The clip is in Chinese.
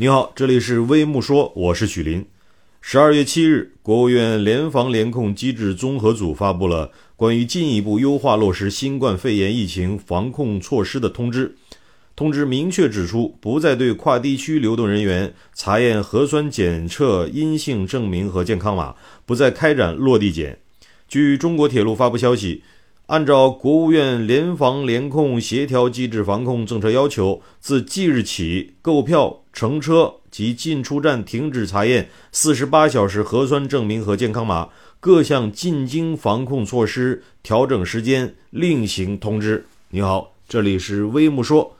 你好，这里是微木说，我是许林。十二月七日，国务院联防联控机制综合组发布了关于进一步优化落实新冠肺炎疫情防控措施的通知。通知明确指出，不再对跨地区流动人员查验核酸检测阴性证明和健康码，不再开展落地检。据中国铁路发布消息。按照国务院联防联控协调机制防控政策要求，自即日起，购票、乘车及进出站停止查验四十八小时核酸证明和健康码，各项进京防控措施调整时间另行通知。你好，这里是微木说。